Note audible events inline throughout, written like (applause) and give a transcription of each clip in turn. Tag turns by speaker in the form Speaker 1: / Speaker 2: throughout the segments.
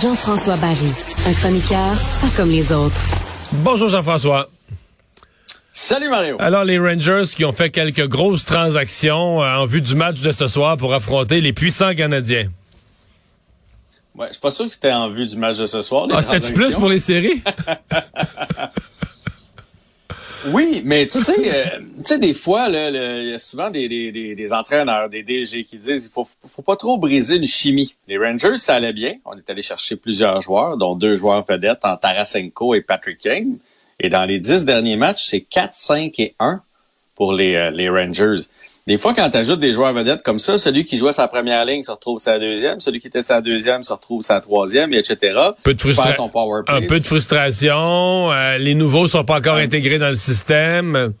Speaker 1: Jean-François Barry, un chroniqueur pas comme les autres.
Speaker 2: Bonjour Jean-François.
Speaker 3: Salut Mario.
Speaker 2: Alors les Rangers qui ont fait quelques grosses transactions euh, en vue du match de ce soir pour affronter les puissants Canadiens.
Speaker 3: Ouais, je suis pas sûr que c'était en vue du match de ce soir.
Speaker 2: Ah, c'était plus pour les séries? (laughs)
Speaker 3: oui, mais tu sais, euh, tu sais, des fois, il y a souvent des, des, entraîneurs, des DG qui disent il faut, faut pas trop briser une chimie. Les Rangers, ça allait bien. On est allé chercher plusieurs joueurs, dont deux joueurs vedettes en Tarasenko et Patrick King. Et dans les dix derniers matchs, c'est 4, 5 et 1 pour les, euh, les Rangers. Des fois, quand tu ajoutes des joueurs vedettes comme ça, celui qui jouait sa première ligne se retrouve sa deuxième, celui qui était sa deuxième se retrouve sa troisième, etc.
Speaker 2: Peu de un peu de frustration. Euh, les nouveaux sont pas encore intégrés dans le système.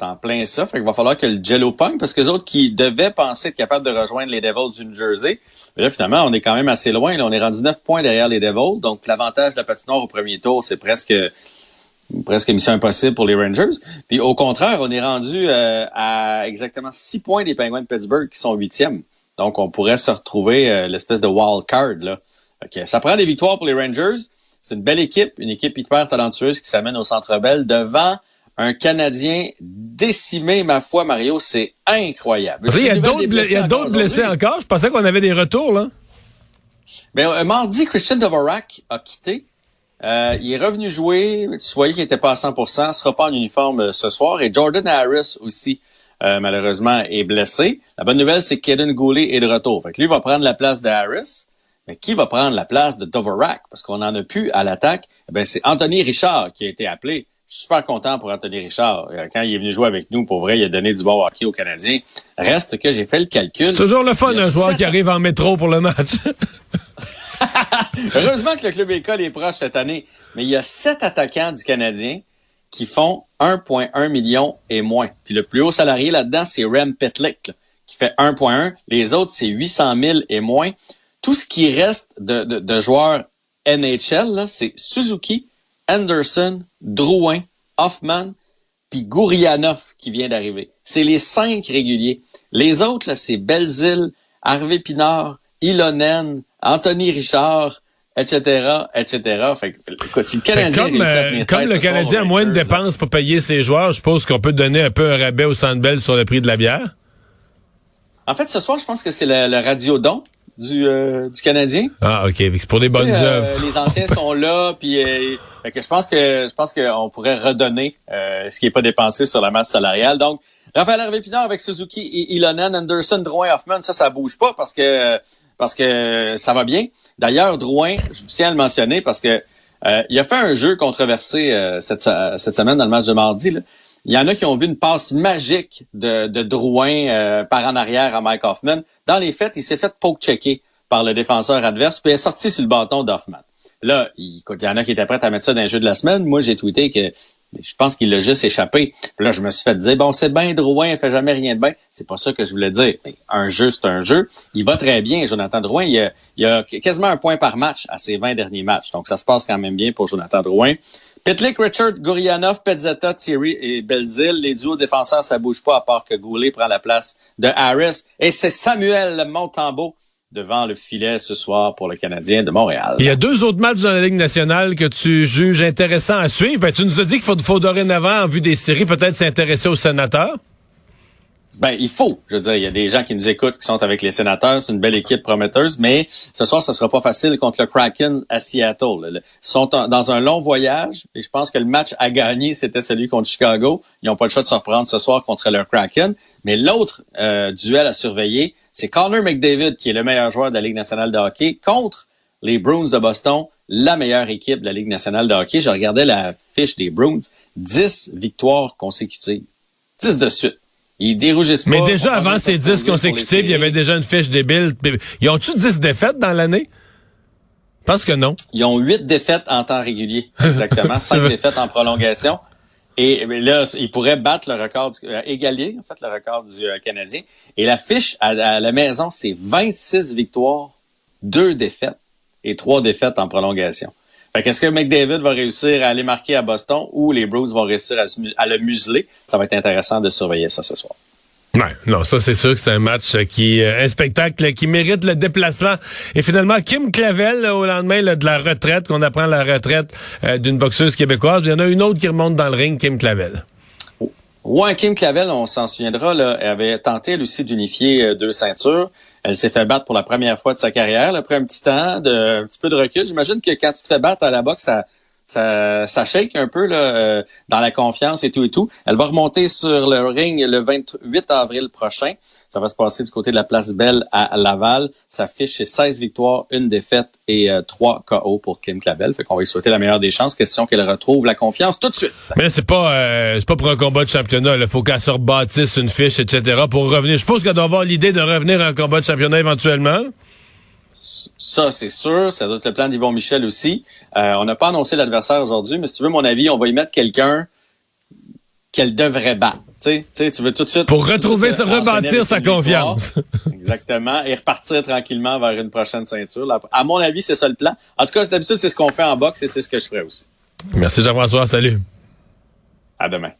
Speaker 3: en plein ça. Fait qu'il va falloir que le jello punk, parce que les autres qui devaient penser être capables de rejoindre les Devils du New Jersey, mais là, finalement, on est quand même assez loin. Là. On est rendu neuf points derrière les Devils. Donc, l'avantage de la patinoire au premier tour, c'est presque presque mission impossible pour les Rangers. Puis au contraire, on est rendu euh, à exactement six points des Penguins de Pittsburgh qui sont huitièmes. Donc on pourrait se retrouver euh, l'espèce de wild card là. ça prend des victoires pour les Rangers. C'est une belle équipe, une équipe hyper talentueuse qui s'amène au Centre Bell devant un Canadien décimé, ma foi, Mario, c'est incroyable.
Speaker 2: Il y a d'autres blessés, encore. Je pensais qu'on avait des retours là.
Speaker 3: Ben, euh, mardi, Christian Dvorak a quitté. Euh, il est revenu jouer. Tu voyais qu'il n'était pas à 100%. sera pas en uniforme euh, ce soir. Et Jordan Harris aussi, euh, malheureusement, est blessé. La bonne nouvelle, c'est que Kaden Goulet est de retour. Fait que lui va prendre la place de Harris. Mais qui va prendre la place de Doverac? Parce qu'on en a plus à l'attaque. Eh ben, c'est Anthony Richard qui a été appelé. Je suis super content pour Anthony Richard. Quand il est venu jouer avec nous, pour vrai, il a donné du bon hockey aux Canadiens. Reste que j'ai fait le calcul.
Speaker 2: C'est toujours le fun, un joueur qui arrive en métro pour le match. (laughs)
Speaker 3: Heureusement que le club école est proche cette année. Mais il y a sept attaquants du Canadien qui font 1,1 million et moins. Puis le plus haut salarié là-dedans, c'est Rem Petlick, qui fait 1,1. Les autres, c'est 800 000 et moins. Tout ce qui reste de, de, joueurs NHL, c'est Suzuki, Anderson, Drouin, Hoffman, puis Gourianov qui vient d'arriver. C'est les cinq réguliers. Les autres, c'est Belzile, Harvey Pinard, Ilonen, Anthony Richard, etc., etc. Fait écoute, si le Canadien
Speaker 2: comme, euh, comme le Canadien a moins de dépenses pour payer ses joueurs, je suppose qu'on peut donner un peu un rabais au Sandbell sur le prix de la bière?
Speaker 3: En fait, ce soir, je pense que c'est le, radio don du, euh, du Canadien.
Speaker 2: Ah, ok. C'est pour des bonnes euh, œuvres.
Speaker 3: les anciens (laughs) sont là, puis que je pense que je pense qu'on pourrait redonner ce qui n'est pas dépensé sur la masse salariale. Donc, Raphaël Hervé Pinard avec Suzuki et Ilonen, Anderson, Drouin, Hoffman, ça, ça bouge pas parce que parce que ça va bien. D'ailleurs, Drouin, je tiens à le mentionner parce que euh, il a fait un jeu controversé euh, cette, semaine dans le match de mardi. Il y en a qui ont vu une passe magique de, Drouin euh, par en arrière à Mike Hoffman. Dans les faits, il s'est fait poke-checker par le défenseur adverse, puis est sorti sur le bâton d'Hoffman. Là, il, il y en a qui étaient prêts à mettre ça dans le jeu de la semaine. Moi, j'ai tweeté que je pense qu'il l'a juste échappé. Puis là, je me suis fait dire, bon, c'est bien Drouin, il fait jamais rien de bien. C'est pas ça que je voulais dire. un jeu, c'est un jeu. Il va très bien, Jonathan Drouin. Il a, il a quasiment un point par match à ses 20 derniers matchs. Donc, ça se passe quand même bien pour Jonathan Drouin. Pitlick, Richard, Gurianov, Pezzetta, Thierry et Belzil. Les duos défenseurs, ça bouge pas à part que Goulet prend la place de Harris. Et c'est Samuel Montembeau devant le filet ce soir pour le Canadien de Montréal.
Speaker 2: Il y a deux autres matchs dans la Ligue nationale que tu juges intéressants à suivre. Ben, tu nous as dit qu'il faut, faut dorénavant, en vue des séries, peut-être s'intéresser aux sénateurs.
Speaker 3: Ben, il faut. Je veux dire, il y a des gens qui nous écoutent qui sont avec les sénateurs. C'est une belle équipe prometteuse, mais ce soir, ce sera pas facile contre le Kraken à Seattle. Ils sont dans un long voyage et je pense que le match à gagner, c'était celui contre Chicago. Ils n'ont pas le choix de se reprendre ce soir contre le Kraken. Mais l'autre euh, duel à surveiller, c'est Connor McDavid, qui est le meilleur joueur de la Ligue nationale de hockey, contre les Bruins de Boston, la meilleure équipe de la Ligue nationale de hockey. Je regardais la fiche des Bruins. 10 victoires consécutives. 10 de suite. Ils dérougissent pas.
Speaker 2: Mais déjà, avant ces 10 consécutives, il y avait déjà une fiche débile. Ils ont-tu 10 défaites dans l'année? Je pense que non.
Speaker 3: Ils ont 8 défaites en temps régulier. Exactement. (laughs) 5 défaites en prolongation. Et là, ils pourraient battre le record, du, euh, égaler en fait le record du euh, Canadien. Et la fiche à, à la maison, c'est 26 victoires, 2 défaites et 3 défaites en prolongation. Est-ce que McDavid va réussir à aller marquer à Boston ou les Bruins vont réussir à, le museler? Ça va être intéressant de surveiller ça ce soir.
Speaker 2: Ouais, non, ça c'est sûr que c'est un match qui euh, un spectacle qui mérite le déplacement. Et finalement, Kim Clavel au lendemain de la retraite, qu'on apprend la retraite euh, d'une boxeuse québécoise, il y en a une autre qui remonte dans le ring, Kim Clavel.
Speaker 3: Ouais, Kim Clavel, on s'en souviendra, là, elle avait tenté elle aussi d'unifier euh, deux ceintures. Elle s'est fait battre pour la première fois de sa carrière. après un petit temps, de, un petit peu de recul. J'imagine que quand tu te fais battre à la boxe, ça, ça, ça shake un peu là, euh, dans la confiance et tout et tout. Elle va remonter sur le ring le 28 avril prochain. Ça va se passer du côté de la place Belle à Laval. Ça fiche 16 victoires, une défaite et euh, 3 KO pour Kim Clavel. Fait qu'on va lui souhaiter la meilleure des chances. Question qu'elle retrouve la confiance tout de suite.
Speaker 2: Mais c'est pas euh, c'est pas pour un combat de championnat. Il faut qu'elle se rebâtisse une fiche, etc. pour revenir. Je pense qu'elle doit avoir l'idée de revenir à un combat de championnat éventuellement.
Speaker 3: Ça, c'est sûr. Ça doit être le plan d'Yvon Michel aussi. Euh, on n'a pas annoncé l'adversaire aujourd'hui, mais si tu veux mon avis, on va y mettre quelqu'un qu'elle devrait battre. Tu sais, tu veux tout de suite...
Speaker 2: Pour retrouver, se rebâtir sa confiance. (laughs)
Speaker 3: Exactement. Et repartir tranquillement vers une prochaine ceinture. À mon avis, c'est ça le plan. En tout cas, d'habitude, c'est ce qu'on fait en boxe et c'est ce que je ferai aussi.
Speaker 2: Merci Jean-François. Salut.
Speaker 3: À demain.